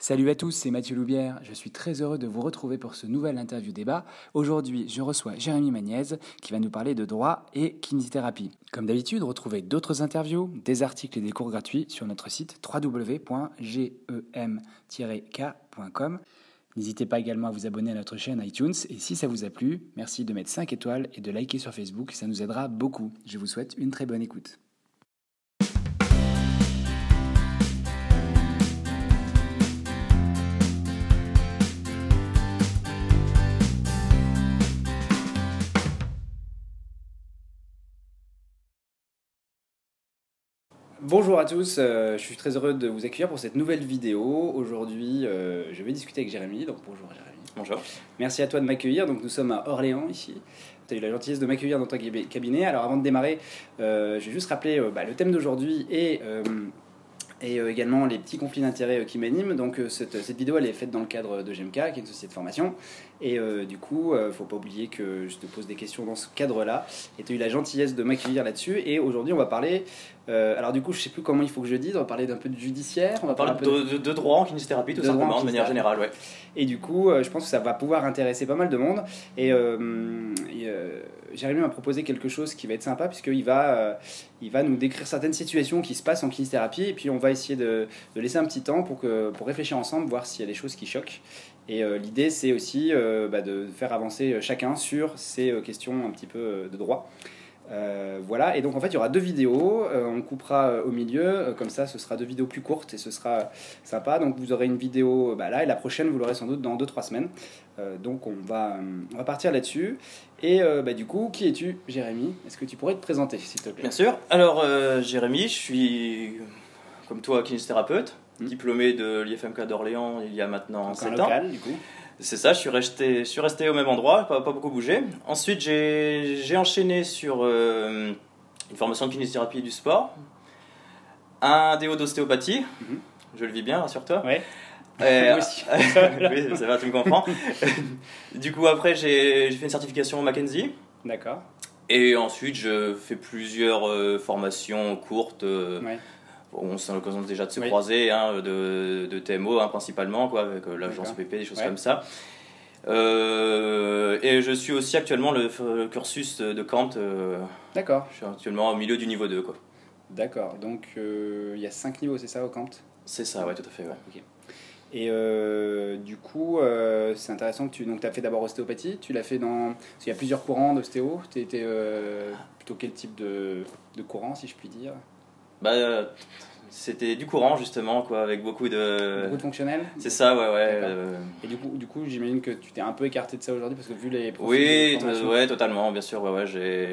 Salut à tous, c'est Mathieu Loubière. Je suis très heureux de vous retrouver pour ce nouvel interview débat. Aujourd'hui, je reçois Jérémy Magnez qui va nous parler de droit et kinésithérapie. Comme d'habitude, retrouvez d'autres interviews, des articles et des cours gratuits sur notre site www.gem-k.com. N'hésitez pas également à vous abonner à notre chaîne iTunes et si ça vous a plu, merci de mettre 5 étoiles et de liker sur Facebook, ça nous aidera beaucoup. Je vous souhaite une très bonne écoute. Bonjour à tous, euh, je suis très heureux de vous accueillir pour cette nouvelle vidéo. Aujourd'hui, euh, je vais discuter avec Jérémy. Donc bonjour Jérémy. Bonjour. Merci à toi de m'accueillir. Donc nous sommes à Orléans ici. Tu as eu la gentillesse de m'accueillir dans ton cabinet. Alors avant de démarrer, euh, je vais juste rappeler bah, le thème d'aujourd'hui et et euh, également les petits conflits d'intérêts euh, qui m'animent. Donc euh, cette, cette, vidéo elle est faite dans le cadre de GMK, qui est une société de formation. Et du coup, il ne faut pas oublier que je te pose des questions dans ce cadre-là. Et tu as eu la gentillesse de m'accueillir là-dessus. Et aujourd'hui, on va parler. alors du coup, je sais plus comment il faut que je dise. On va parler d'un peu de judiciaire. On va parler de, de, droit en kinésithérapie, tout simplement, de manière générale. Ouais. Et du coup, je pense que ça va pouvoir intéresser pas mal de monde. Et, et Jérémy m'a proposé quelque chose qui va être sympa, puisqu'il va, euh, il va nous décrire certaines situations qui se passent en kinésithérapie, et puis on va essayer de, de laisser un petit temps pour, que, pour réfléchir ensemble, voir s'il y a des choses qui choquent. Et euh, l'idée, c'est aussi euh, bah, de faire avancer chacun sur ces questions un petit peu de droit. Euh, voilà, et donc en fait il y aura deux vidéos, euh, on coupera euh, au milieu, comme ça ce sera deux vidéos plus courtes et ce sera sympa. Donc vous aurez une vidéo bah, là et la prochaine vous l'aurez sans doute dans 2-3 semaines. donc on va, on va partir là-dessus. Et bah, du coup, qui es-tu Jérémy? Est-ce que tu pourrais te présenter s'il te plaît? Bien sûr, alors Jérémy, je suis comme toi kinésithérapeute, hmm. diplômé de l'IFMK d'Orléans il y a maintenant 7 local, ans. Du coup. C'est ça, je suis, resté, je suis resté au même endroit, pas, pas beaucoup bougé. Ensuite, j'ai enchaîné sur euh, une formation de kinésithérapie du sport, un déo d'ostéopathie, mhm. je le vis bien, rassure-toi. Ouais. Euh, Moi aussi. oui, ça va, tu me comprends. du coup, après, j'ai fait une certification Mackenzie. D'accord. Et ensuite, je fais plusieurs euh, formations courtes. Ouais on s'est l'occasion déjà de se croiser, hein, de, de, TMO hein, principalement, quoi, avec euh, l'agence PP, des choses comme ça. Euh, et je suis aussi actuellement le, cursus de Kant. Euh, D'accord. Je suis actuellement au milieu du niveau 2. Quoi. D'accord, donc il y a 5 niveaux, c'est ça au Kant? C'est ça, ouais, tout à fait. Ouais. Et du coup, c'est intéressant que tu donc, as fait d'abord ostéopathie, tu l'as fait dans. Parce qu'il y a plusieurs courants d'ostéo, tu étais plutôt quel type de, de courant, si je puis dire? Bah, c'était du courant justement, quoi, avec beaucoup de. Beaucoup de fonctionnels C'est ça, ouais, ouais. Euh. Et du coup, du coup j'imagine que tu t'es un peu écarté de ça aujourd'hui parce que vu les. Oui, ouais, totalement, bien sûr, ouais, ouais, j'ai.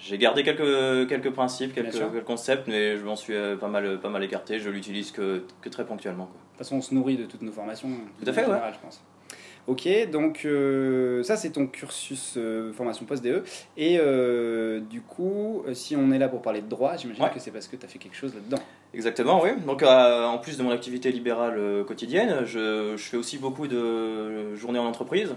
J'ai gardé quelques, quelques principes, quelques, quelques, concepts, mais je m'en suis euh, pas mal, pas mal écarté. Je l'utilise que, que, très ponctuellement. Quoi. De toute façon, on se nourrit de toutes nos formations. Tout à fait, ouais. je pense. Ok, donc euh, ça c'est ton cursus euh, formation post-DE. Et euh, du coup, si on est là pour parler de droit, j'imagine que c'est parce que tu as fait quelque chose là-dedans. Exactement, oui. Donc en plus de mon activité libérale quotidienne, je, je, fais aussi beaucoup de journées en entreprise.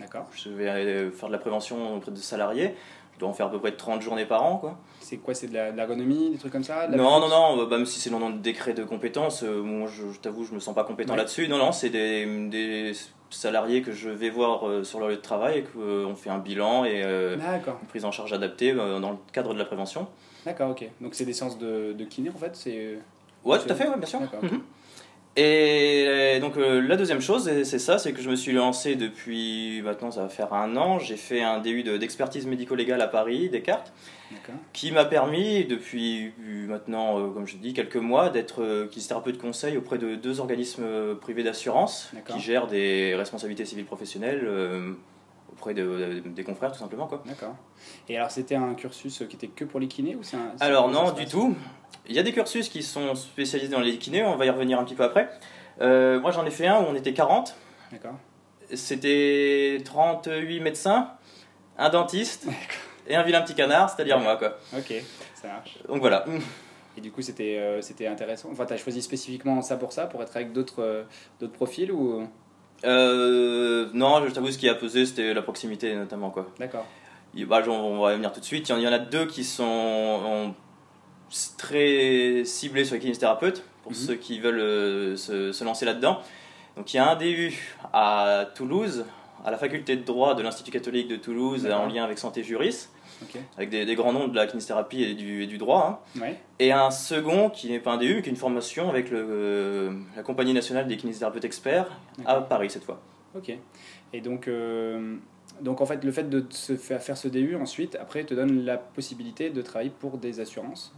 D'accord. Je vais faire de la prévention auprès de salariés. Je dois en faire à peu près 30 journées par an. quoi. C'est quoi C'est de l'ergonomie, des trucs comme ça Non, non, non, bah, même si c'est dans le décret de compétences, moi je, t'avoue, je me sens pas compétent là-dessus. Non, non, c'est des, des salariés que je vais voir euh, sur leur lieu de travail et qu'on euh, fait un bilan et euh, une prise en charge adaptée dans le cadre de la prévention. D'accord, ok. Donc c'est des séances de, de kiné en fait c'est... Ouais, tout à fait, ouais, bien sûr. Et donc la deuxième chose, c'est ça, c'est que je me suis lancé depuis maintenant, ça va faire un an, j'ai fait un DU d'expertise médico-légale à Paris, Descartes qui m'a permis, depuis maintenant, euh, comme je dis, quelques mois, d'être euh, peu de conseil auprès de deux organismes euh, privés d'assurance qui gèrent des responsabilités civiles professionnelles auprès de, des confrères, tout simplement. D'accord. Et alors, c'était un cursus qui était que pour les kinés ou c'est Alors, non, du tout. Il y a des cursus qui sont spécialisés dans les kinés, on va y revenir un petit peu après. moi, j'en ai fait un où on était 40. D'accord. C'était 38 médecins, un dentiste et un vilain petit canard, c'est-à-dire moi, quoi. Ok, ça marche. Donc voilà. Et du coup, c'était euh, c'était intéressant. Enfin, t'as choisi spécifiquement ça pour ça, pour être avec d'autres euh, d'autres profils ou? Euh, Non, je t'avoue, ce qui a pesé, c'était la proximité notamment, quoi. D'accord. Bah, on va y venir tout de suite. Il y en a deux qui sont très ciblés sur les kinésithérapeutes pour mhm. ceux qui veulent se, lancer là-dedans. Donc il y a un DU à Toulouse, à la faculté de droit de l'Institut catholique de Toulouse, en lien avec Santé Juris avec des, grands noms de la kinésithérapie et du, du droit. Hein. Et un second qui n'est pas un DU, qui est une formation avec le, euh, la Compagnie nationale des kinésithérapeutes experts à Paris cette fois. Ok. Et donc, euh, donc en fait, le fait de se faire faire ce DU ensuite, après, te donne la possibilité de travailler pour des assurances.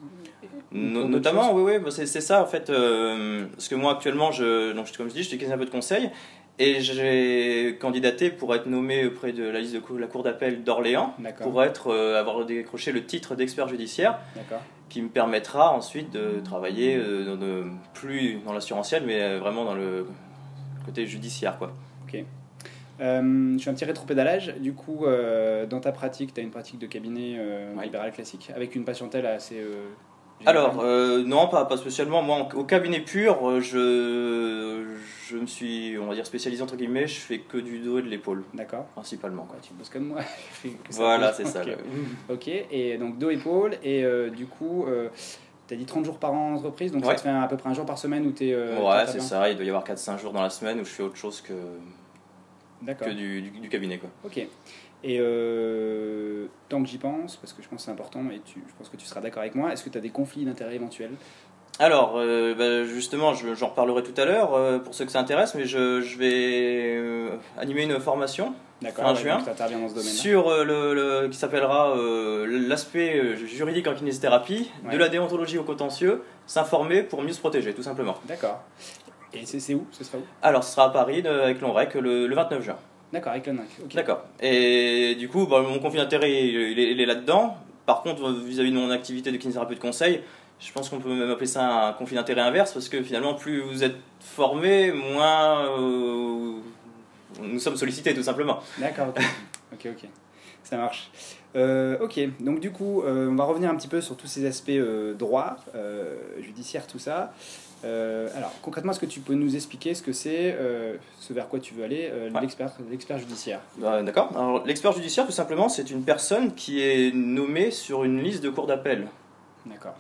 notamment, oui, oui, bah, c'est ça en fait. Euh, parce que moi actuellement, je, donc, comme je dis, je suis kinésithérapeute de conseil. Et j'ai candidaté pour être nommé auprès de la liste de la Cour d'appel d'Orléans, pour être, euh, avoir décroché le titre d'expert judiciaire, qui me permettra ensuite de travailler euh, plus dans l'assurantiel, mais euh, vraiment dans le côté judiciaire. Quoi. Ok. je suis un petit rétropédalage. Du coup, dans ta pratique, tu as une pratique de cabinet libéral classique, avec une patientèle assez alors, euh, non, pas, pas spécialement. Moi, au cabinet pur, euh, je, je me suis, on va dire, spécialisé entre guillemets. Je fais que du dos et de l'épaule. D'accord. Principalement. Quoi. Tu bosses comme moi. voilà, c'est ça. ok, et donc dos, épaule. Et euh, du coup, tu as dit 30 jours par an en entreprise. Donc ça te fait à peu près un jour par semaine où tu es. ouais, c'est ça. Il doit y avoir 4-5 jours dans la semaine où je fais autre chose que, que du, du, du cabinet. Quoi. Ok. Et euh, tant que j'y pense, parce que je pense que c'est important et tu, je pense que tu seras d'accord avec moi, est-ce que tu as des conflits d'intérêts éventuels? Alors, euh, bah, justement, j'en reparlerai tout à l'heure euh, pour ceux que ça intéresse, mais je, je vais animer une formation fin juin sur le, qui s'appellera l'aspect juridique en kinésithérapie, de la déontologie au contentieux, s'informer pour mieux se protéger, tout simplement. D'accord. Et c'est où? Ce sera où? Alors, ce sera à Paris avec l'ONREC le, le 29 juin. D'accord, avec le NAC. D'accord. Et du coup, bah, mon conflit d'intérêt, il, est, là-dedans. Par contre, vis-à-vis de mon activité de kinésithérapeute de conseil, je pense qu'on peut même appeler ça un conflit d'intérêt inverse, parce que finalement, plus vous êtes formé, moins euh, nous sommes sollicités, tout simplement. D'accord, ok. ok, ok. Ça marche. Euh, ok, donc du coup, euh, on va revenir un petit peu sur tous ces aspects droit, judiciaire, tout ça. Euh, alors, concrètement, est-ce que tu peux nous expliquer ce que c'est, euh, ce vers quoi tu veux aller, euh, l'expert, l'expert judiciaire? Bah, D'accord. Alors, l'expert judiciaire, tout simplement, c'est une personne qui est nommée sur une liste de cours d'appel. D'accord.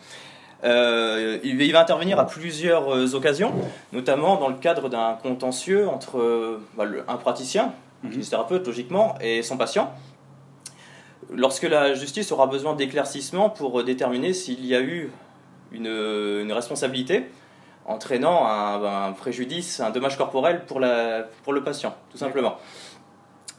il, va intervenir à plusieurs occasions, notamment dans le cadre d'un contentieux entre bah, un praticien, un mm thérapeute logiquement, et son patient. Lorsque la justice aura besoin d'éclaircissement pour déterminer s'il y a eu une, une responsabilité, entraînant un, préjudice, un dommage corporel pour, la, pour le patient, tout simplement.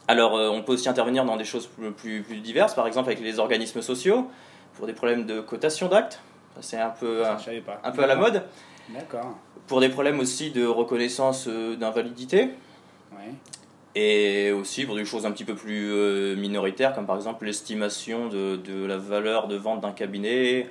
Alors, euh, on peut aussi intervenir dans des choses plus, plus, diverses, par exemple avec les organismes sociaux, pour des problèmes de cotation d'actes. C'est un peu, un, peu à la mode. D'accord. Pour des problèmes aussi de reconnaissance euh, d'invalidité. Et aussi pour des choses un petit peu plus euh, minoritaires, comme par exemple l'estimation de, de, la valeur de vente d'un cabinet,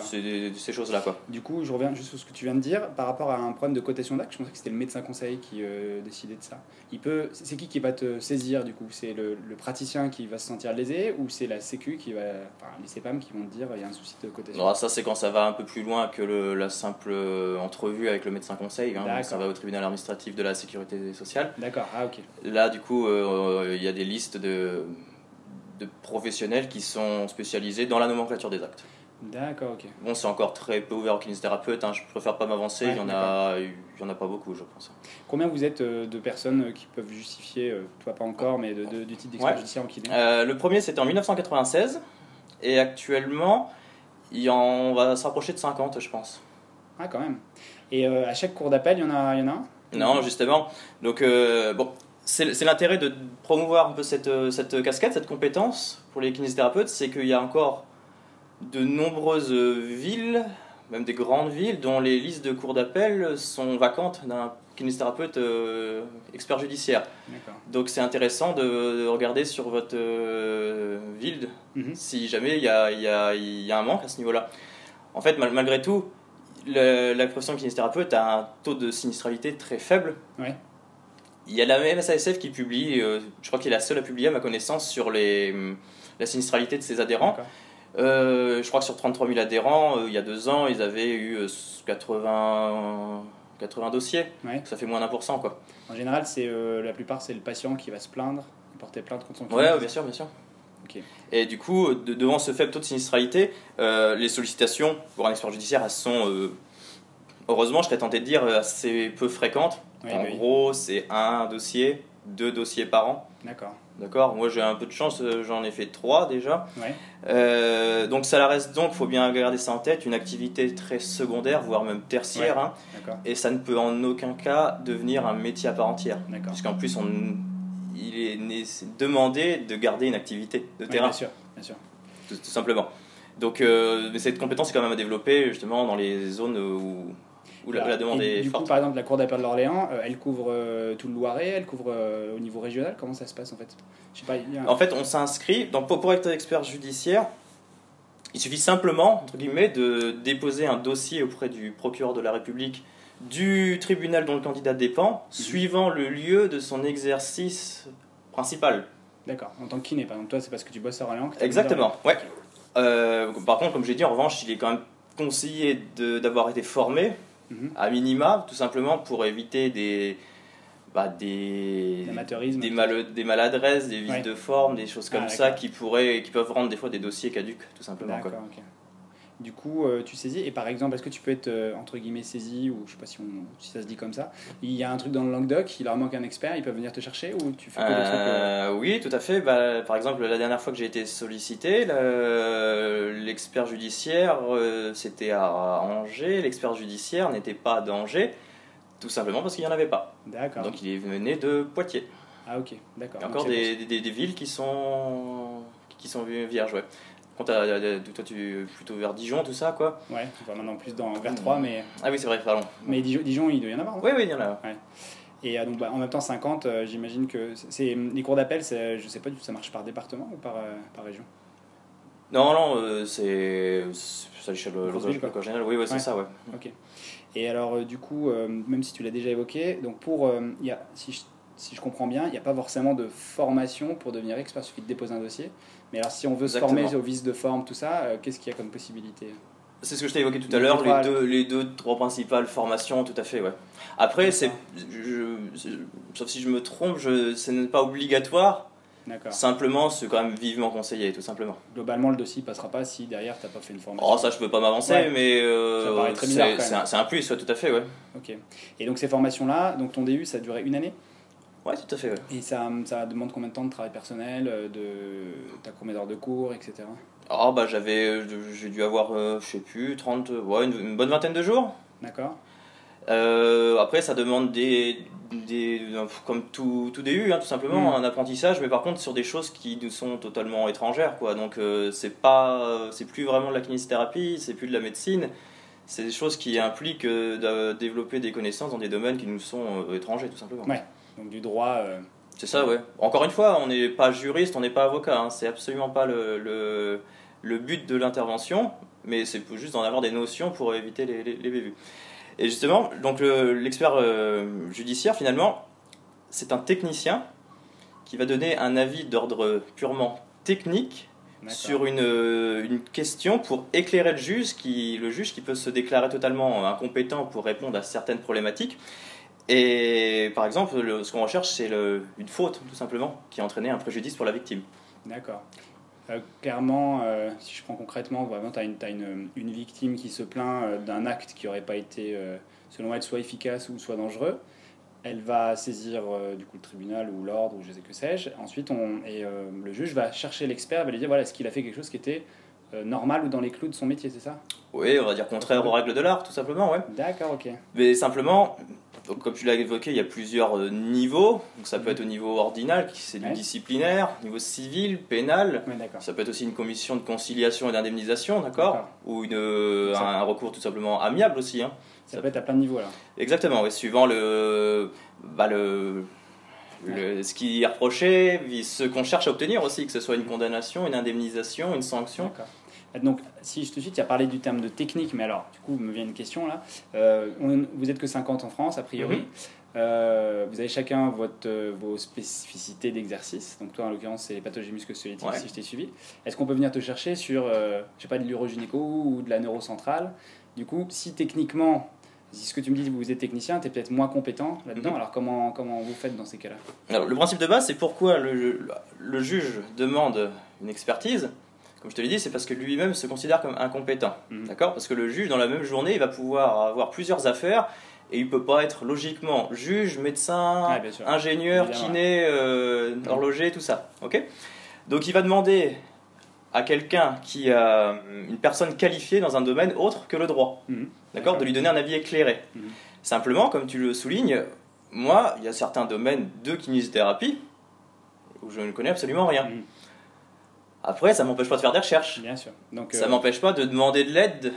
c'est ces choses-là. quoi. Du coup, je reviens juste sur ce que tu viens de dire. Par rapport à un problème de cotation d'acte, je pensais que c'était le médecin conseil qui euh, décidait de ça. Il peut, c'est qui qui va te saisir du coup? C'est le, praticien qui va se sentir lésé ou c'est la Sécu qui va, enfin les CEPAM qui vont te dire il y a un souci de cotation? Non, ça c'est quand ça va un peu plus loin que le, la simple euh, entrevue avec le médecin conseil. Hein, ça va au tribunal administratif de la sécurité sociale. D'accord, ah ok. Là, du coup, euh, il y a des listes de, de professionnels qui sont spécialisés dans la nomenclature des actes. D'accord, ok. Bon, c'est encore très peu ouvert aux kinésithérapeutes, hein. je préfère pas m'avancer, il n'y en, a, il y en a pas beaucoup, je pense. Combien vous êtes euh, de personnes euh, qui peuvent justifier, euh, toi pas encore, mais de, du d'expert judiciaire en kiné? Le premier c'était en 1996, et actuellement, il en, on va se rapprocher de 50, je pense. Ah, quand même. Et à chaque cours d'appel, il y en a, il y en a un? Non, justement. Donc, bon, c'est l'intérêt de promouvoir un peu cette, cette casquette, cette compétence pour les kinésithérapeutes, c'est qu'il y a encore de nombreuses villes, même des grandes villes, dont les listes de cours d'appel sont vacantes d'un kinésithérapeute euh, expert judiciaire. Donc c'est intéressant de, regarder sur votre euh, ville mhm. si jamais il y a, y, a, y a, un manque à ce niveau-là. En fait, malgré tout, la profession de kinésithérapeute a un taux de sinistralité très faible. Il y a la MSASF qui publie, euh, je crois qu'il est la seule à publier à ma connaissance sur les, la sinistralité de ses adhérents. Euh, je crois que sur 33 000 adhérents, euh, il y a deux ans, ils avaient eu 80, euh, 80 dossiers. Ça fait moins d'un pour cent. Quoi. En général, c'est la plupart, c'est le patient qui va se plaindre, porter plainte contre son client. Ouais, bien sûr, bien sûr. Et du coup, devant ce faible taux de sinistralité, les sollicitations pour un expert judiciaire, elles sont heureusement, je serais tenté de dire assez peu fréquente. en gros, c'est un dossier, deux dossiers par an. D'accord. D'accord Moi, j'ai un peu de chance, j'en ai fait trois déjà. donc, ça reste donc, il faut bien garder ça en tête, une activité très secondaire, voire même tertiaire. Hein. et ça ne peut en aucun cas devenir un métier à part entière. Puisqu'en plus, on, il est demandé de garder une activité de terrain. Bien sûr, bien sûr. Tout, simplement. Donc, euh, cette compétence est quand même à développer justement dans les zones où, où la, demande est du forte. Coup, par exemple, la Cour d'appel de l'Orléans, euh, elle couvre euh, tout le Loiret, elle couvre au niveau régional. Comment ça se passe en fait? Je sais pas, En fait, on s'inscrit. Pour, être expert judiciaire, il suffit simplement, entre guillemets, de déposer un dossier auprès du procureur de la République du tribunal dont le candidat dépend, mhm. suivant le lieu de son exercice principal. D'accord, en tant que kiné, par exemple, toi, c'est parce que tu bosses à Orléans Exactement, ouais. Euh, par contre, comme j'ai dit, en revanche, il est quand même conseillé d'avoir été formé, mhm. à minima, tout simplement pour éviter des. Bah, des, des, des, maladresses, des vices de forme, des choses comme ah, ça qui, pourraient, qui peuvent rendre des fois des dossiers caduques, tout simplement. Du coup, euh, tu saisis. Et par exemple, est-ce que tu peux être euh, entre guillemets saisi ou je sais pas si, si, ça se dit comme ça. Il y a un truc dans le Languedoc, il leur manque un expert, ils peuvent venir te chercher ou tu fais que euh, Oui, tout à fait. Bah, par exemple, la dernière fois que j'ai été sollicité, l'expert judiciaire c'était à Angers. L'expert judiciaire n'était pas d'Angers, tout simplement parce qu'il n'y en avait pas. D'accord. Donc il venait de Poitiers. Ah ok, d'accord. Il y a encore des, des, des, villes qui sont qui sont vierges, ouais. Quand toi, tu plutôt vers Dijon, tout ça, quoi. Ouais, enfin, maintenant plus dans, vers 3, mais. Ah oui, c'est vrai, pardon. Mais Dijon, il doit y en avoir. Oui, oui, il y en a. Ouais. Et euh, donc, bah, en même temps, 50, euh, j'imagine que c'est les cours d'appel, je sais pas du tout, ça marche par département ou par, euh, par région? Non, non, c'est à l'échelle locale, Oui, ouais, c'est ça, ouais. Ok. Et alors, du coup, même si tu l'as déjà évoqué, donc pour, y a, si, je, si je comprends bien, il n'y a pas forcément de formation pour devenir expert, il suffit de déposer un dossier. Mais alors, si on veut se former au vice de forme, tout ça, euh, qu'est-ce qu'il y a comme possibilité c'est ce que je t'ai évoqué tout à l'heure, les deux, les deux, trois principales formations, tout à fait, ouais. Après, c'est, sauf si je me trompe, je, ce n'est pas obligatoire. Simplement, c'est quand même vivement conseillé, tout simplement. Globalement, le dossier passera pas si derrière tu n'as pas fait une formation. Oh, ça, je peux pas m'avancer, mais euh, c'est un, plus, tout à fait, ouais. Ok. Et donc ces formations-là, donc ton DU, ça a duré une année? Ouais, tout à fait. Ouais. Et ça, ça demande combien de temps de travail personnel euh, de, T'as combien d'heures de cours, etc. Oh, bah j'avais, euh, j'ai dû avoir, euh, je sais plus, 30, ouais, une, bonne vingtaine de jours. D'accord. après, ça demande des, des comme tout, tout DU, hein, tout simplement, mm. un apprentissage, mais par contre sur des choses qui nous sont totalement étrangères, quoi. Donc c'est pas, c'est plus vraiment de la kinésithérapie, c'est plus de la médecine. C'est des choses qui impliquent de développer des connaissances dans des domaines qui nous sont étrangers, tout simplement. Ouais donc du droit. Euh, c'est ça, ouais. Encore une fois, on n'est pas juriste, on n'est pas avocat, hein. c'est absolument pas le, le, le but de l'intervention, mais c'est juste d'en avoir des notions pour éviter les, les, bévues. Et justement, donc l'expert euh, judiciaire, finalement, c'est un technicien qui va donner un avis d'ordre purement technique sur une, une, question pour éclairer le juge, qui, le juge qui peut se déclarer totalement incompétent pour répondre à certaines problématiques. Et par exemple, ce qu'on recherche, c'est une faute, tout simplement, qui a entraîné un préjudice pour la victime. D'accord. Euh, clairement, euh, si je prends concrètement, vraiment, tu as, une, une, victime qui se plaint euh, d'un acte qui n'aurait pas été, selon elle, soit efficace ou soit dangereux. Elle va saisir du coup le tribunal ou l'ordre ou je sais que sais-je. Ensuite, on, et le juge va chercher l'expert, va lui dire voilà, est-ce qu'il a fait quelque chose qui était normal ou dans les clous de son métier, c'est ça? Oui, on va dire contraire aux règles de l'art, tout simplement, ouais. D'accord, ok. Mais simplement, comme tu l'as évoqué, il y a plusieurs euh, niveaux. Donc, ça peut être au niveau ordinal, qui c'est du disciplinaire, niveau civil, pénal. ça peut être aussi une commission de conciliation et d'indemnisation, d'accord? Ou une, euh, un, recours tout simplement amiable aussi. Hein. Ça, peut être à plein de niveaux là. Exactement, suivant le, bah, le, ce qui est reproché, ce qu'on cherche à obtenir aussi, que ce soit une condamnation, une indemnisation, une sanction. Donc, si je te suis, tu as parlé du terme de technique, mais alors, du coup, me vient une question là. Euh, vous êtes que 50 en France, a priori. Mhm. Euh, vous avez chacun votre, euh, vos spécificités d'exercice. Donc, toi, en l'occurrence, c'est les pathologies musculo-squelettiques, si je t'ai suivi. Est-ce qu'on peut venir te chercher sur, je sais pas, de l'urogynéco ou de la neurocentrale? Du coup, si techniquement, si ce que tu me dis, vous êtes technicien, tu es peut-être moins compétent là-dedans. Mhm. Alors, comment, comment vous faites dans ces cas-là? Alors, le principe de base, c'est pourquoi le, le juge demande une expertise comme je te l'ai dit, c'est parce que lui-même se considère comme incompétent. Mhm. D'accord? Parce que le juge, dans la même journée, il va pouvoir avoir plusieurs affaires et il peut pas être logiquement juge, médecin, ingénieur, kiné, euh, horloger, tout ça. Ok? Donc il va demander à quelqu'un qui a une personne qualifiée dans un domaine autre que le droit, mhm. d'accord, de lui donner un avis éclairé. Mhm. Simplement, comme tu le soulignes, moi, il y a certains domaines de kinésithérapie où je ne connais absolument rien. Après, ça m'empêche pas de faire des recherches. Bien sûr. Donc, ça euh, m'empêche pas de demander de l'aide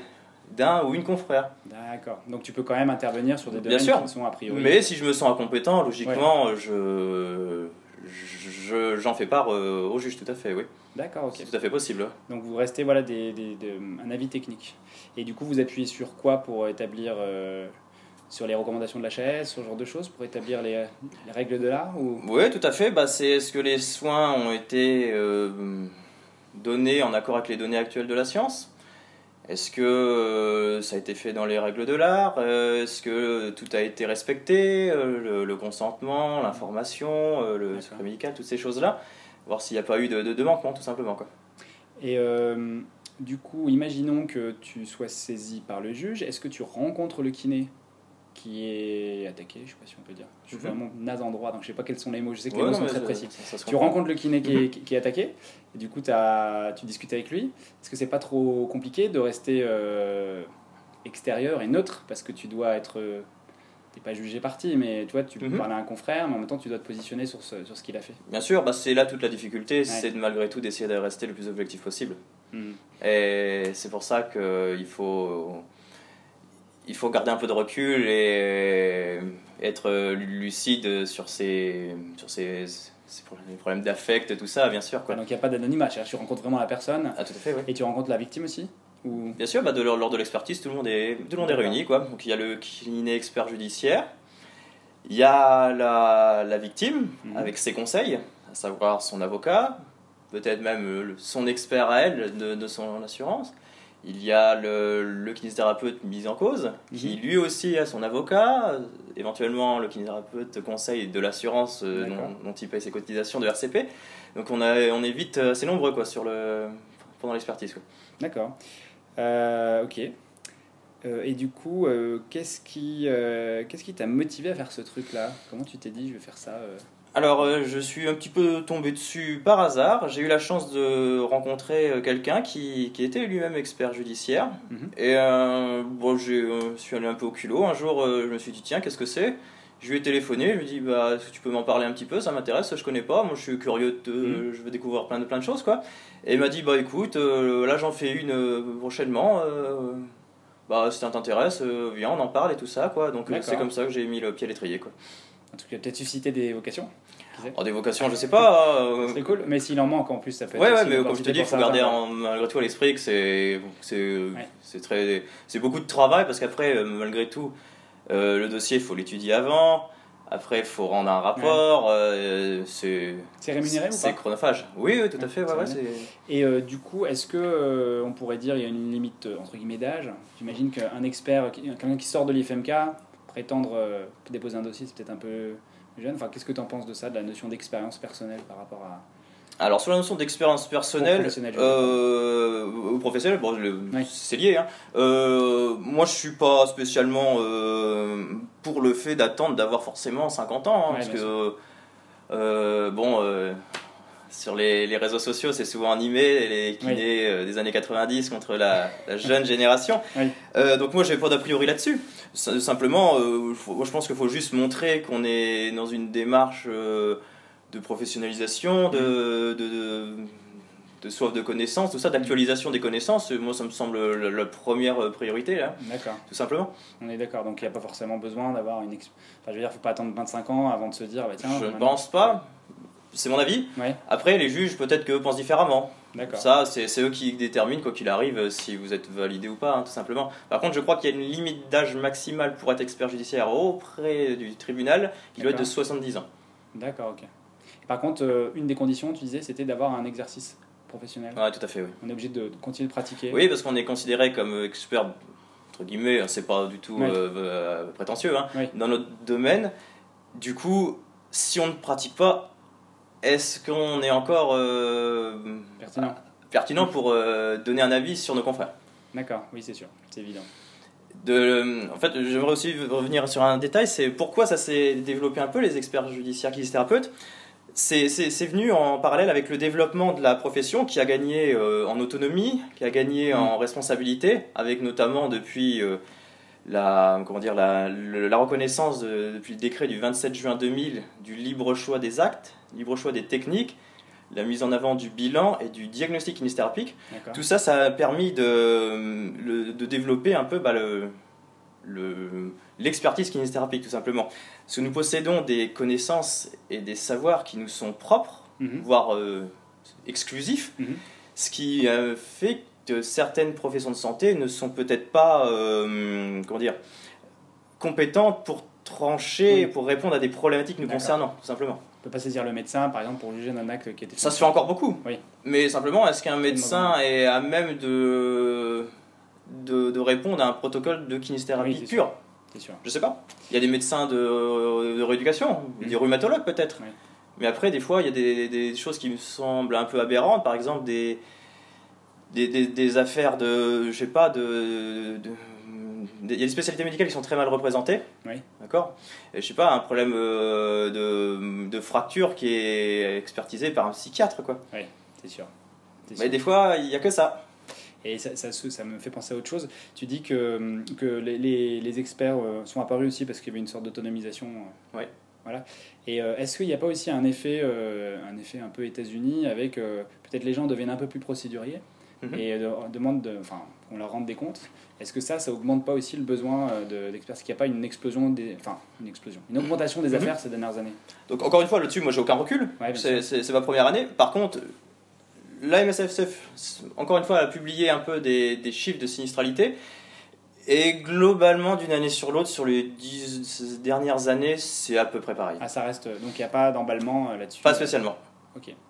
d'un ou une confrère. D'accord. Donc tu peux quand même intervenir sur des domaines qui sont a priori. Mais si je me sens incompétent, logiquement, je j'en fais part euh, au juge, tout à fait, oui. D'accord, ok. C'est tout à fait possible. Donc vous restez voilà des, des, un avis technique. Et du coup, vous appuyez sur quoi pour établir euh, sur les recommandations de la chaise, ce genre de choses, pour établir les, les règles de l'art ou... Oui, tout à fait. Bah, c'est est-ce que les soins ont été données en accord avec les données actuelles de la science Est-ce que euh, ça a été fait dans les règles de l'art? Euh, Est-ce que tout a été respecté? Euh, le, consentement, l'information, le secret médical, toutes ces choses-là Voir s'il n'y a pas eu de, de, manquement, tout simplement. Quoi. Et du coup, imaginons que tu sois saisi par le juge. Est-ce que tu rencontres le kiné? Qui est attaqué, je sais pas si on peut dire. Je suis mhm. vraiment naze en droit, donc je sais pas quels sont les mots. Je sais que les mots sont très précis. tu rencontres le kiné qui, est, qui est attaqué, et du coup as, tu discutes avec lui. Est-ce que c'est pas trop compliqué de rester euh, extérieur et neutre? Parce que tu dois être euh, t'es pas jugé parti, mais tu vois, tu peux mhm. parler à un confrère, mais en même temps, tu dois te positionner sur ce, sur ce qu'il a fait. Bien sûr, bah, c'est là toute la difficulté, c'est malgré tout d'essayer de rester le plus objectif possible. Et c'est pour ça qu'il faut il faut garder un peu de recul et être lucide sur ces, sur ces, problèmes d'affect, tout ça, bien sûr. Quoi. donc il n'y a pas d'anonymat, tu rencontres vraiment la personne. Ah, tout à fait, oui. Et tu rencontres la victime aussi ou... Bien sûr, bah, de, lors de l'expertise, tout le monde est, tout le monde est réuni. Quoi. Donc il y a le kiné expert judiciaire, il y a la, la victime mhm. avec ses conseils, à savoir son avocat, peut-être même son expert à elle de, de son assurance. Il y a le, le kinésithérapeute mis en cause, qui mhm. lui aussi a son avocat, éventuellement le kinésithérapeute conseille de l'assurance euh, dont, il paye ses cotisations de RCP. Donc on, a, on est vite euh, assez nombreux quoi, sur le, pendant l'expertise. D'accord. Euh, ok. et du coup, qu'est-ce qui qu'est-ce qui t'a motivé à faire ce truc-là? Comment tu t'es dit je vais faire ça alors, euh, je suis un petit peu tombé dessus par hasard. J'ai eu la chance de rencontrer euh, quelqu'un qui, qui, était lui-même expert judiciaire. Mhm. Et euh, bon, je suis allé un peu au culot. Un jour, je me suis dit, tiens, qu'est-ce que c'est? Je lui ai téléphoné. Je lui ai dit, bah, est-ce que tu peux m'en parler un petit peu? Ça m'intéresse, je connais pas. Moi, je suis curieux, de, mhm. je veux découvrir plein de, plein de choses. quoi. Et il m'a dit, bah écoute, là, j'en fais une prochainement. bah, si ça t'intéresse, viens, on en parle et tout ça. quoi. Donc, c'est comme ça que j'ai mis le pied à l'étrier. quoi. Cas, peut-être susciter des vocations Oh, des vocations, je sais pas. Euh, c'est cool, mais s'il en manque en plus, ça peut être. Ouais, ouais mais comme je te dis, il faut garder en, malgré tout à l'esprit que c'est c'est très c'est beaucoup de travail parce qu'après, euh, malgré tout, euh, le dossier, il faut l'étudier avant. Après, il faut rendre un rapport. c'est rémunéré ou pas C'est chronophage. Oui, oui, tout à fait. Ouais, ouais, Et du coup, est-ce que on pourrait dire il y a une limite entre guillemets d'âge? J'imagine qu'un expert, quelqu'un qui sort de l'IFMK, prétendre déposer un dossier, c'est peut-être un peu jeune. Enfin, qu'est-ce que tu en penses de ça, de la notion d'expérience personnelle par rapport à. Alors sur la notion d'expérience personnelle, professionnel, euh, professionnel, bon, c'est lié. Hein. Euh, moi, je suis pas spécialement euh, pour le fait d'attendre d'avoir forcément 50 ans, hein, parce que euh, bon, sur les, les, réseaux sociaux, c'est souvent animé les kinés des années 90 contre la, la jeune génération. donc moi, j'ai pas d'a priori là-dessus. Simplement, euh, je pense qu'il faut juste montrer qu'on est dans une démarche euh, de professionnalisation, de, de, de, soif de connaissances, tout ça, d'actualisation des connaissances. Moi, ça me semble la, première priorité, là. D'accord. Tout simplement. On est d'accord, donc il n'y a pas forcément besoin d'avoir une. Enfin, je veux dire, il ne faut pas attendre 25 ans avant de se dire, bah, tiens. Je ne pense pas. C'est mon avis. Après, les juges, peut-être qu'eux pensent différemment. Ça, c'est eux qui déterminent, quoi qu'il arrive, si vous êtes validé ou pas, hein, tout simplement. Par contre, je crois qu'il y a une limite d'âge maximale pour être expert judiciaire auprès du tribunal qui doit être de 70 ans. D'accord, ok. par contre, euh, une des conditions, tu disais, c'était d'avoir un exercice professionnel. Oui, tout à fait, oui. On est obligé de continuer de pratiquer. Oui, parce qu'on est considéré comme expert, entre guillemets, hein, c'est pas du tout euh, euh, prétentieux, hein, dans notre domaine. Du coup, si on ne pratique pas, est-ce qu'on est encore pertinent pertinent pour donner un avis sur nos confrères? D'accord, oui, c'est sûr, c'est évident. De, en fait, j'aimerais aussi revenir sur un détail, c'est pourquoi ça s'est développé un peu, les experts judiciaires kinésithérapeutes. C'est venu en parallèle avec le développement de la profession qui a gagné euh, en autonomie, qui a gagné mm. en responsabilité, avec notamment depuis euh, la, comment dire, la, la reconnaissance depuis le décret du 27 juin 2000 du libre choix des actes, libre choix des techniques, la mise en avant du bilan et du diagnostic kinésithérapique. Tout ça, ça a permis de, de développer un peu bah, le, l'expertise kinésithérapique, tout simplement. Parce que nous possédons des connaissances et des savoirs qui nous sont propres, mhm. voire euh, exclusifs, mhm. ce qui euh, fait que certaines professions de santé ne sont peut-être pas euh, comment dire, compétentes pour trancher, pour répondre à des problématiques nous concernant, tout simplement peut pas saisir le médecin, par exemple, pour juger d'un acte qui était. Ça se fait encore beaucoup. Oui. Mais simplement, est-ce qu'un médecin est à même de, de, répondre à un protocole de kinésithérapie oui, pure? sûr. Je sais pas. Il y a des médecins de, de rééducation, mmh. des rhumatologues peut-être. Mais après, des fois, il y a des, des, choses qui me semblent un peu aberrantes. Par exemple, des, des, des affaires de, je sais pas, de il y a des spécialités médicales qui sont très mal représentées. Oui. D'accord je sais pas, un problème euh, de, de, fracture qui est expertisé par un psychiatre, quoi. Oui, c'est sûr. Mais des fois, il n'y a que ça. Et ça, ça, ça, me fait penser à autre chose. Tu dis que, que les, les, experts euh, sont apparus aussi parce qu'il y avait une sorte d'autonomisation. Oui. Voilà. Et euh, est-ce qu'il n'y a pas aussi un effet, un effet un peu États-Unis avec peut-être les gens deviennent un peu plus procéduriers? Mhm. et demandent, de, enfin, on leur rende des comptes est-ce que ça, ça augmente pas aussi le besoin euh, d'experts Est-ce qu'il n'y a pas une explosion, des, enfin une explosion, une augmentation des mhm. affaires ces dernières années? Donc encore une fois, là-dessus, moi j'ai aucun recul. c'est ma première année. Par contre, la MSFSF, encore une fois, a publié un peu des, des chiffres de sinistralité. Et globalement, d'une année sur l'autre, sur les dix dernières années, c'est à peu près pareil. Ah, ça reste. Donc il n'y a pas d'emballement euh, là-dessus? Pas spécialement.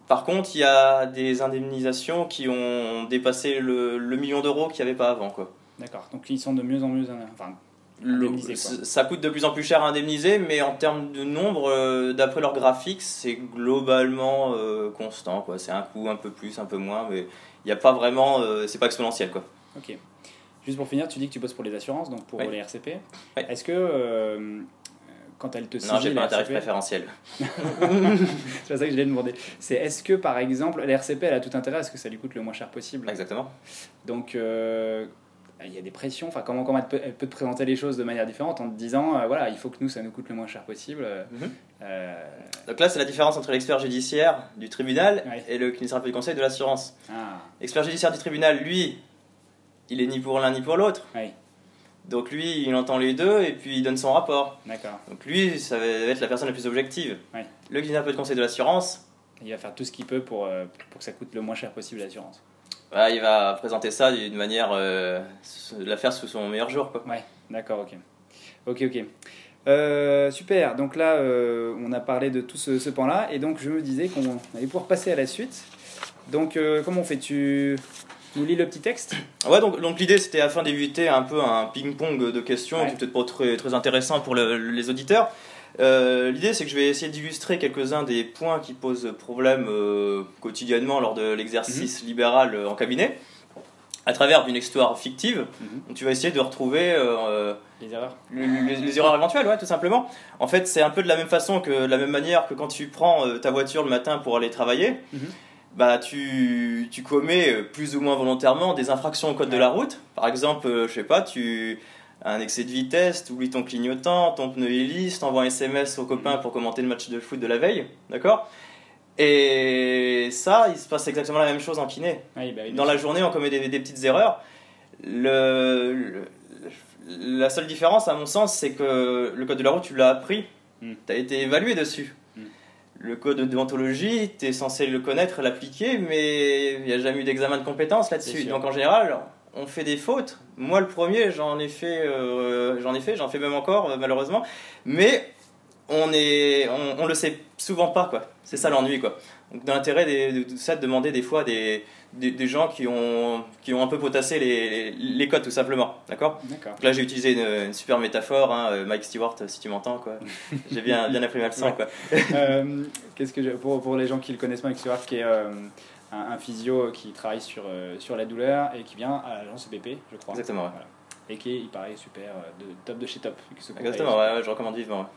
Par contre, il y a des indemnisations qui ont dépassé le, le million d'euros qu'il n'y avait pas avant. Quoi. D'accord. Donc ils sont de mieux en mieux enfin, indemnisés. Ça coûte de plus en plus cher à indemniser, mais en termes de nombre, euh, d'après leur graphique, c'est globalement euh, constant. Quoi. C'est un coût un peu plus, un peu moins, mais il n'y a pas vraiment. Euh, c'est pas exponentiel. Quoi. Ok. Juste pour finir, tu dis que tu bosses pour les assurances, donc pour les RCP. Est-ce que quand elles te Non, j'ai pas un tarif préférentiel. c'est pas ça que je l'ai demandé. C'est est-ce que par exemple, la RCP elle a tout intérêt à ce que ça lui coûte le moins cher possible? Exactement. Donc il y a des pressions. Enfin, comment, comment elle, peut, te présenter les choses de manière différente en te disant, euh, voilà, il faut que nous, ça nous coûte le moins cher possible. Mhm. Euh, Donc là, c'est la différence entre l'expert judiciaire du tribunal et le kinésithérapeute du conseil de l'assurance. Ah. L'expert judiciaire du tribunal, lui, il est ni pour l'un ni pour l'autre. Donc lui, il entend les deux et puis il donne son rapport. D'accord. Donc lui, ça va être la personne la plus objective. Le kinésithérapeute du conseil de l'assurance, il va faire tout ce qu'il peut pour, euh, pour que ça coûte le moins cher possible l'assurance il va présenter ça d'une manière, euh, la faire sous son meilleur jour. Quoi. Ouais, d'accord, ok. Ok, ok. Euh, super, donc là euh, on a parlé de tout ce, ce pan-là et donc je me disais qu'on allait pouvoir passer à la suite. Donc comment on fait? Tu nous lis le petit texte? Ouais, donc, donc l'idée c'était afin d'éviter un peu un ping-pong de questions qui peut-être pas très, très intéressant pour les auditeurs. Euh, l'idée, c'est que je vais essayer d'illustrer quelques-uns des points qui posent problème euh, quotidiennement lors de l'exercice mhm. libéral euh, en cabinet, à travers une histoire fictive. Mhm. tu vas essayer de retrouver les erreurs, les, erreurs éventuelles, ouais, tout simplement. En fait, c'est un peu de la même façon que de la même manière que quand tu prends ta voiture le matin pour aller travailler. Mhm. Bah, tu, tu, commets plus ou moins volontairement des infractions au code de la route. Par exemple, je sais pas, tu, un excès de vitesse, tu oublies ton clignotant, ton pneu lisse, t'envoies un SMS au copain pour commenter le match de foot de la veille, d'accord? Et ça, il se passe exactement la même chose en kiné. Bah Dans la journée, on commet des, petites erreurs. Le, la seule différence, à mon sens, c'est que le code de la route, tu l'as appris, hmm. tu as été évalué dessus. Le code de déontologie, tu es censé le connaître, l'appliquer, mais il n'y a jamais eu d'examen de compétences là-dessus. Donc en général, on fait des fautes. Moi, le premier, j'en ai fait, euh, j'en ai fait, j'en fais même encore, euh, malheureusement. Mais on est, on, le sait souvent pas, quoi. C'est ça l'ennui, quoi. Donc, dans l'intérêt de, de, ça, de demander des fois des, des, gens qui ont, qui ont un peu potassé les, les codes, tout simplement. D'accord? Là, j'ai utilisé une, super métaphore, hein, euh, Mike Stewart, si tu m'entends, quoi. j'ai bien, bien imprimé le sang, quoi. Qu'est-ce que pour, pour les gens qui le connaissent, Mike Stewart, qui est un, physio qui travaille sur, sur la douleur et qui vient à l'agence EPP, je crois. Exactement, Et qui il paraît, super, de, top de chez top. Exactement, ouais, je recommande vivement.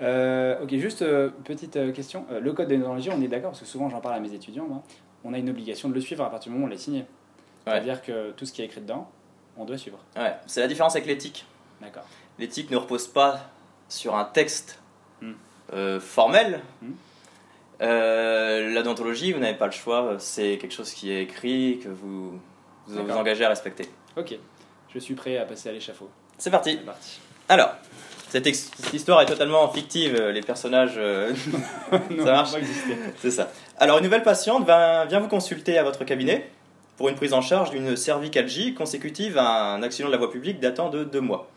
Ok, juste petite question. le code de déontologie, on est d'accord, parce que souvent j'en parle à mes étudiants, on a une obligation de le suivre à partir du moment où on l'a signé. C'est-à-dire que tout ce qui est écrit dedans, on doit suivre. Ouais, c'est la différence avec l'éthique. D'accord. L'éthique ne repose pas sur un texte hmm. euh, formel. Euh, la déontologie, vous n'avez pas le choix, c'est quelque chose qui est écrit, que vous vous, engagez à respecter. Ok, je suis prêt à passer à l'échafaud. C'est parti. parti. Alors, cette, histoire est totalement fictive, les personnages. Euh, ça marche C'est ça. Alors, une nouvelle patiente vient vous consulter à votre cabinet pour une prise en charge d'une cervicalgie consécutive à un accident de la voie publique datant de deux mois.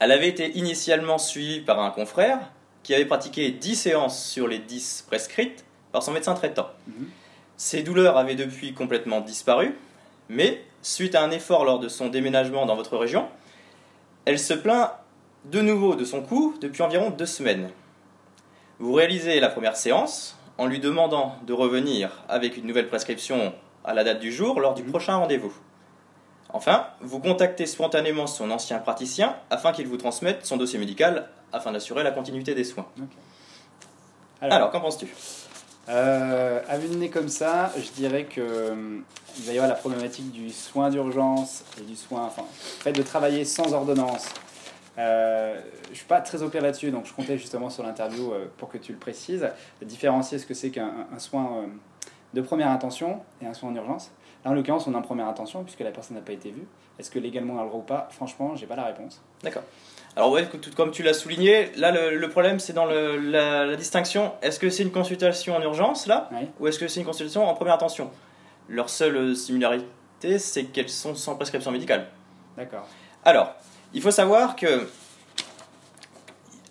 Elle avait été initialement suivie par un confrère qui avait pratiqué 10 séances sur les 10 prescrites par son médecin traitant. Mhm. Ses douleurs avaient depuis complètement disparu, mais suite à un effort lors de son déménagement dans votre région, elle se plaint de nouveau de son cou depuis environ deux semaines. Vous réalisez la première séance en lui demandant de revenir avec une nouvelle prescription à la date du jour lors du mhm. prochain rendez-vous. Enfin, vous contactez spontanément son ancien praticien afin qu'il vous transmette son dossier médical afin d'assurer la continuité des soins. Alors, qu'en penses-tu? Euh, À vue de nez comme ça, je dirais que euh, il va y avoir la problématique du soin d'urgence et du soin, enfin, le fait de travailler sans ordonnance. Euh, je suis pas très au clair là-dessus, donc je comptais justement sur l'interview euh, pour que tu le précises, différencier ce que c'est qu'un soin de première intention et un soin en urgence. Là, en l'occurrence, on a en première intention puisque la personne n'a pas été vue. Est-ce que légalement on a le droit ou pas? Franchement, j'ai pas la réponse. D'accord. Alors ouais, comme tu l'as souligné, là le, problème c'est dans la, distinction. Est-ce que c'est une consultation en urgence là? Ou est-ce que c'est une consultation en première intention? Leur seule similarité, c'est qu'elles sont sans prescription médicale. D'accord. Alors, il faut savoir que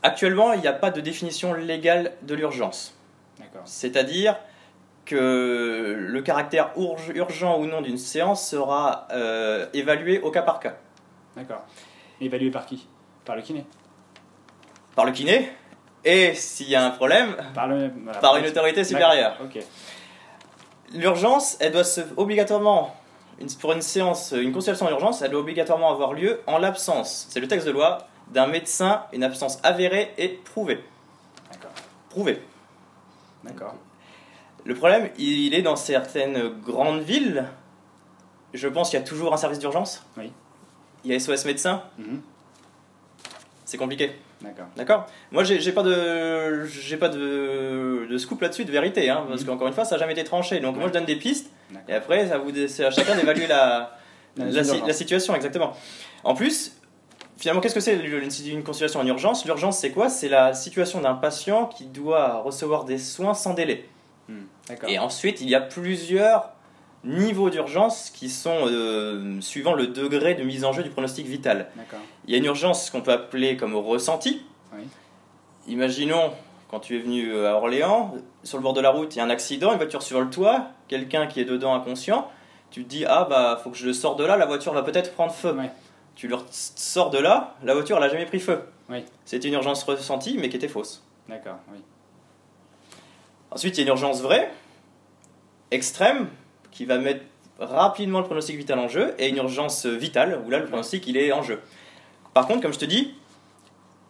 actuellement, il n'y a pas de définition légale de l'urgence. C'est-à-dire que le caractère urgent ou non d'une séance sera euh, évalué au cas par cas. D'accord. Évalué par qui? Par le kiné Par le kiné et s'il y a un problème, par, une autorité supérieure. L'urgence, elle doit se, obligatoirement, pour une séance, une consultation d'urgence, elle doit obligatoirement avoir lieu en l'absence, c'est le texte de loi, d'un médecin, une absence avérée et prouvée. D'accord. Prouvée. D'accord. Le problème, il est dans certaines grandes villes. Je pense qu'il y a toujours un service d'urgence. Oui. Il y a SOS médecin. Mhm. C'est compliqué. D'accord. D'accord. Moi, j'ai pas de, j'ai pas de, de scoop là-dessus, de vérité, hein, parce mhm. qu'encore une fois, ça n'a jamais été tranché. Donc moi, je donne des pistes, et après, ça vous, c'est à chacun d'évaluer la, la, situation, exactement. En plus, finalement, qu'est-ce que c'est une consultation en urgence? L'urgence, c'est quoi? C'est la situation d'un patient qui doit recevoir des soins sans délai. Hmm, et ensuite, il y a plusieurs niveaux d'urgence qui sont euh, suivant le degré de mise en jeu du pronostic vital. Il y a une urgence qu'on peut appeler comme ressenti. Imaginons, quand tu es venu euh, à Orléans, sur le bord de la route, il y a un accident, une voiture sur le toit, quelqu'un qui est dedans inconscient, tu te dis, ah bah, faut que je le sorte de là, la voiture va peut-être prendre feu. Tu le sors de là, la voiture, elle n'a jamais pris feu. C'était une urgence ressentie, mais qui était fausse. D'accord, oui. Ensuite, il y a une urgence vraie, extrême, qui va mettre rapidement le pronostic vital en jeu, et une urgence vitale, où là, le pronostic, il est en jeu. Par contre, comme je te dis,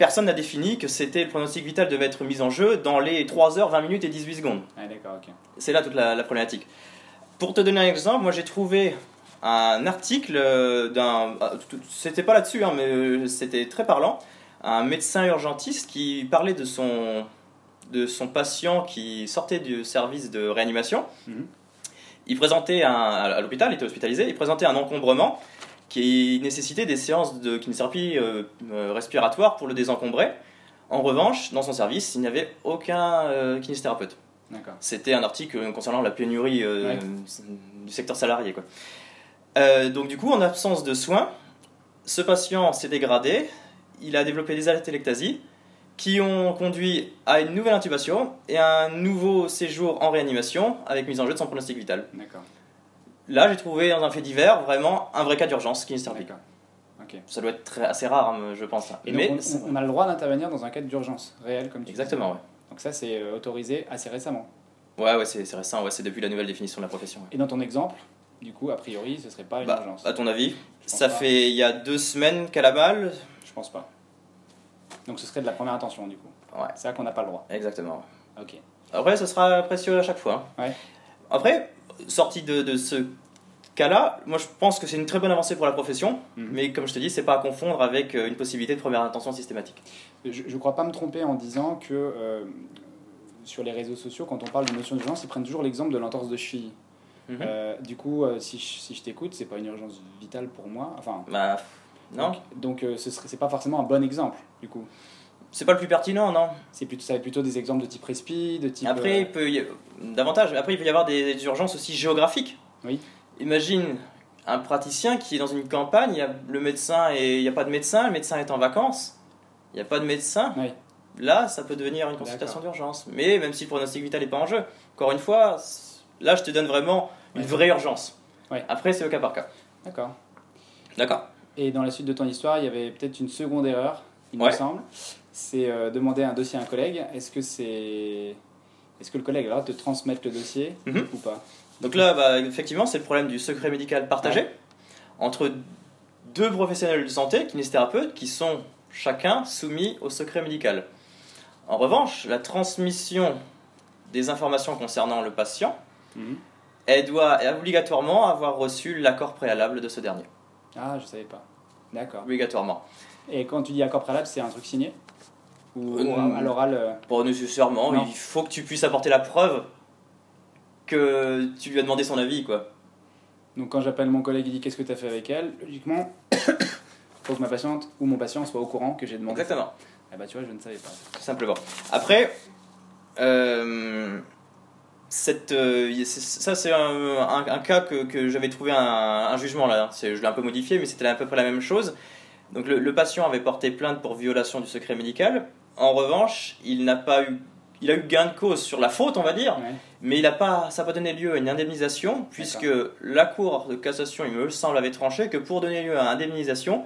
personne n'a défini que c'était le pronostic vital devait être mis en jeu dans les 3 heures, 20 minutes et 18 secondes. Ah, d'accord, ok. C'est là toute la, problématique. Pour te donner un exemple, moi j'ai trouvé un article d'un. Ah, c'était pas là-dessus, hein, mais c'était très parlant. Un médecin urgentiste qui parlait de son de son patient qui sortait du service de réanimation. Mhm. Il présentait un, à l'hôpital, il était hospitalisé, il présentait un encombrement qui nécessitait des séances de kinésithérapie euh, euh, respiratoire pour le désencombrer. En revanche, dans son service, il n'y avait aucun euh, kinésithérapeute. C'était un article concernant la pénurie du secteur salarié. Quoi. donc du coup, en absence de soins, ce patient s'est dégradé, il a développé des atélectasies, qui ont conduit à une nouvelle intubation et à un nouveau séjour en réanimation avec mise en jeu de son pronostic vital. D'accord. Là, j'ai trouvé dans un fait divers vraiment un vrai cas d'urgence qui est D'accord. Ça doit être très, assez rare, hein, je pense. Et Mais on, a le droit d'intervenir dans un cas d'urgence réel, comme tu Exactement, Donc ça, c'est euh, autorisé assez récemment. Ouais, ouais, c'est récent, ouais, c'est depuis la nouvelle définition de la profession. Et dans ton exemple, du coup, a priori, ce serait pas une bah, urgence. À ton avis Ça fait il y a deux semaines qu'elle a mal Je pense pas. Donc ce serait de la première intention, du coup. Ouais. C'est là qu'on n'a pas le droit. Exactement. Ok. Après, ce sera précieux à chaque fois. Hein. Ouais. Après, sorti de, de ce cas-là, moi je pense que c'est une très bonne avancée pour la profession, Mhm. mais comme je te dis, c'est pas à confondre avec euh, une possibilité de première intention systématique. Je ne crois pas me tromper en disant que euh, sur les réseaux sociaux, quand on parle de notion d'urgence, ils prennent toujours l'exemple de l'entorse de cheville. Mhm. Euh, du coup, euh, si je, si je t'écoute, c'est pas une urgence vitale pour moi. Enfin, Bah, non, Donc, donc ce c'est pas forcément un bon exemple, du coup. C'est pas le plus pertinent, non. C'est plutôt, ça va être plutôt des exemples de type respi, de type. Après, euh, il peut y... davantage. Après, il peut y avoir des, des urgences aussi géographiques. Oui. Imagine un praticien qui est dans une campagne, il y a le médecin et il n'y a pas de médecin, le médecin est en vacances, il n'y a pas de médecin. Oui. Là, ça peut devenir une consultation d'urgence. Mais même si le pronostic vital n'est pas en jeu, encore une fois, là, je te donne vraiment une Ouais. vraie urgence. Ouais. Après, c'est au cas par cas. D'accord. D'accord. Et dans la suite de ton histoire, il y avait peut-être une seconde erreur, il me semble. C'est euh, demander un dossier à un collègue. Est-ce que c'est. Est-ce que le collègue a le droit de te transmettre le dossier Mhm. ou pas? Donc là, bah, effectivement, c'est le problème du secret médical partagé entre deux professionnels de santé, kinésithérapeutes, qui sont chacun soumis au secret médical. En revanche, la transmission des informations concernant le patient, Mhm. elle doit obligatoirement avoir reçu l'accord préalable de ce dernier. Ah, je savais pas. D'accord. Obligatoirement. Et quand tu dis accord préalable, c'est un truc signé? Ou Euh, à l'oral euh, Pas nécessairement, Non. il faut que tu puisses apporter la preuve que tu lui as demandé son avis, quoi. Donc quand j'appelle mon collègue, il dit qu'est-ce que tu as fait avec elle, logiquement, faut que ma patiente ou mon patient soit au courant que j'ai demandé. Exactement. Ah bah tu vois, je ne savais pas. tout simplement. Après, euh, cette, euh, ça c'est un, un- un cas que, que j'avais trouvé un, un jugement là. Je l'ai un peu modifié, mais c'était à peu près la même chose. Donc le, le patient avait porté plainte pour violation du secret médical. En revanche, il n'a pas eu, il a eu gain de cause sur la faute, on va dire, Ouais. mais il a pas, ça n'a pas donné lieu à une indemnisation, puisque la Cour de cassation, il me semble, avait tranché que pour donner lieu à indemnisation,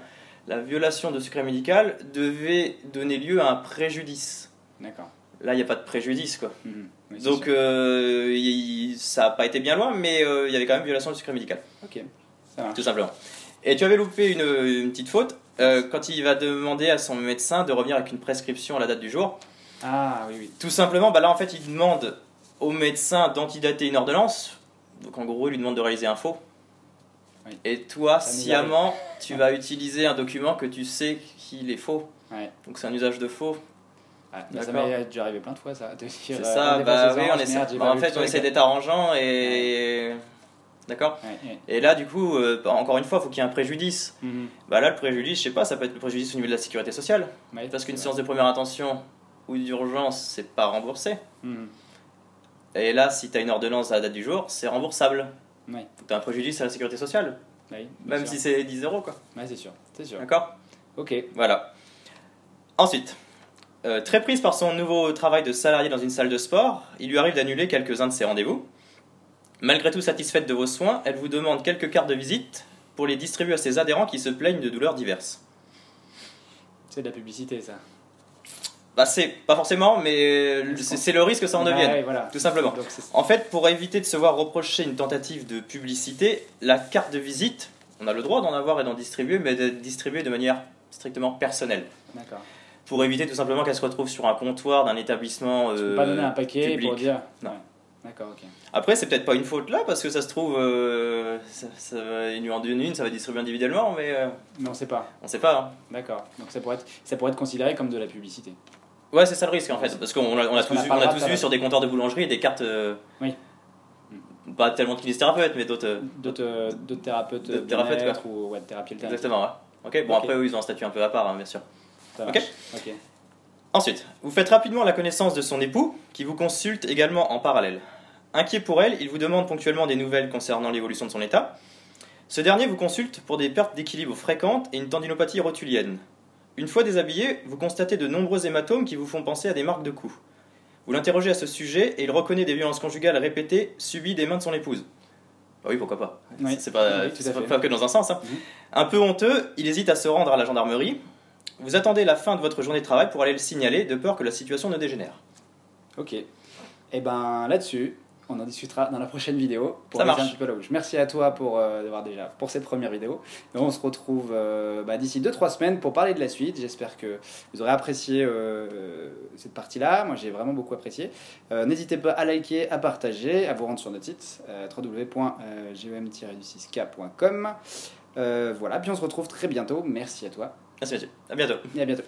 la violation de secret médical devait donner lieu à un préjudice. D'accord. Là, il n'y a pas de préjudice, quoi. Mhm. Oui, Donc, euh, il- ça n'a pas été bien loin, mais euh, il y avait quand même violation du secret médical, Ok, ça marche. tout simplement. Et tu avais loupé une, une petite faute euh, quand il va demander à son médecin de revenir avec une prescription à la date du jour. Ah oui, oui. Tout simplement, bah là, en fait, il demande au médecin d'antidater une ordonnance. Donc, en gros, il lui demande de réaliser un faux. Oui. Et toi, Ça sciemment, tu vas utiliser un document que tu sais qu'il est faux. Ouais. Donc, c'est un usage de faux. Ouais, ça m'est déjà arrivé plein de fois, ça. C'est ça, bah oui, on essaie. bah, en fait, on essaie d'être arrangeant et. D'accord Ouais, ouais. Et là, du coup, euh, encore une fois, il faut qu'il y ait un préjudice. Mhm. Bah là, le préjudice, je sais pas, ça peut être le préjudice au niveau de la sécurité sociale. Ouais, Parce qu'une séance de première intention ou d'urgence, c'est pas remboursé. Mhm. Et là, si tu as une ordonnance à la date du jour, c'est remboursable. Tu as un préjudice à la sécurité sociale, même sûr. si c'est 10 euros, quoi. C'est sûr. Sûr. D'accord Ok. Voilà. Ensuite, euh, très prise par son nouveau travail de salarié dans une salle de sport, il lui arrive d'annuler quelques-uns de ses rendez-vous. Malgré tout satisfaite de vos soins, elle vous demande quelques cartes de visite pour les distribuer à ses adhérents qui se plaignent de douleurs diverses. C'est de la publicité, ça. Bah c'est pas forcément, mais c'est le risque que ça en Ouais, devienne, ouais, voilà. tout simplement. Donc, En fait, pour éviter de se voir reprocher une tentative de publicité, la carte de visite, on a le droit d'en avoir et d'en distribuer, mais d'être distribuée de manière strictement personnelle. D'accord. Pour éviter tout simplement qu'elle se retrouve sur un comptoir d'un établissement. Euh, pas donner un paquet public. pour dire. Non. Ouais. D'accord, ok. Après, c'est peut-être pas une faute là, parce que ça se trouve, euh, ça, ça va une en une, une, ça va distribuer individuellement, mais euh, Mais on sait pas. on sait pas. hein. D'accord. Donc ça pourrait, être, ça pourrait être considéré comme de la publicité. Ouais, c'est ça le risque en fait, parce qu'on a, on a Parce tous, a vu- on a tous sur des comptoirs de boulangerie des cartes. euh, Oui. Pas tellement de kinésithérapeutes, mais d'autres. euh, D'autres euh, d'autres thérapeutes, thérapeutes, bien-être ou ouais, thérapie alternative. Exactement, ouais. Ok, bon après, eux, ils ont un statut un peu à part, hein, bien sûr. Ça Ok. Ok. Ensuite, vous faites rapidement la connaissance de son époux, qui vous consulte également en parallèle. Inquiet pour elle, il vous demande ponctuellement des nouvelles concernant l'évolution de son état. Ce dernier vous consulte pour des pertes d'équilibre fréquentes et une tendinopathie rotulienne. Une fois déshabillé, vous constatez de nombreux hématomes qui vous font penser à des marques de coups. Vous l'interrogez à ce sujet et il reconnaît des violences conjugales répétées subies des mains de son épouse. Bah oui, pourquoi pas. Oui. C'est pas, Oui, tout c'est à pas- fait. pas que dans un sens. hein. Mhm. Un peu honteux, il hésite à se rendre à la gendarmerie. Vous attendez la fin de votre journée de travail pour aller le signaler, de peur que la situation ne dégénère. Ok. Et ben là-dessus, on en discutera dans la prochaine vidéo pour Ça un petit peu la bouche. Merci à toi pour d'avoir déjà pour cette première vidéo. Et on se retrouve bah, d'ici 2-3 semaines pour parler de la suite. J'espère que vous aurez apprécié cette partie-là. Moi, j'ai vraiment beaucoup apprécié. N'hésitez pas à liker, à partager, à vous rendre sur notre site www.gem-6k.com. voilà, puis on se retrouve très bientôt. Merci à toi. Merci, monsieur. À bientôt. Et à bientôt.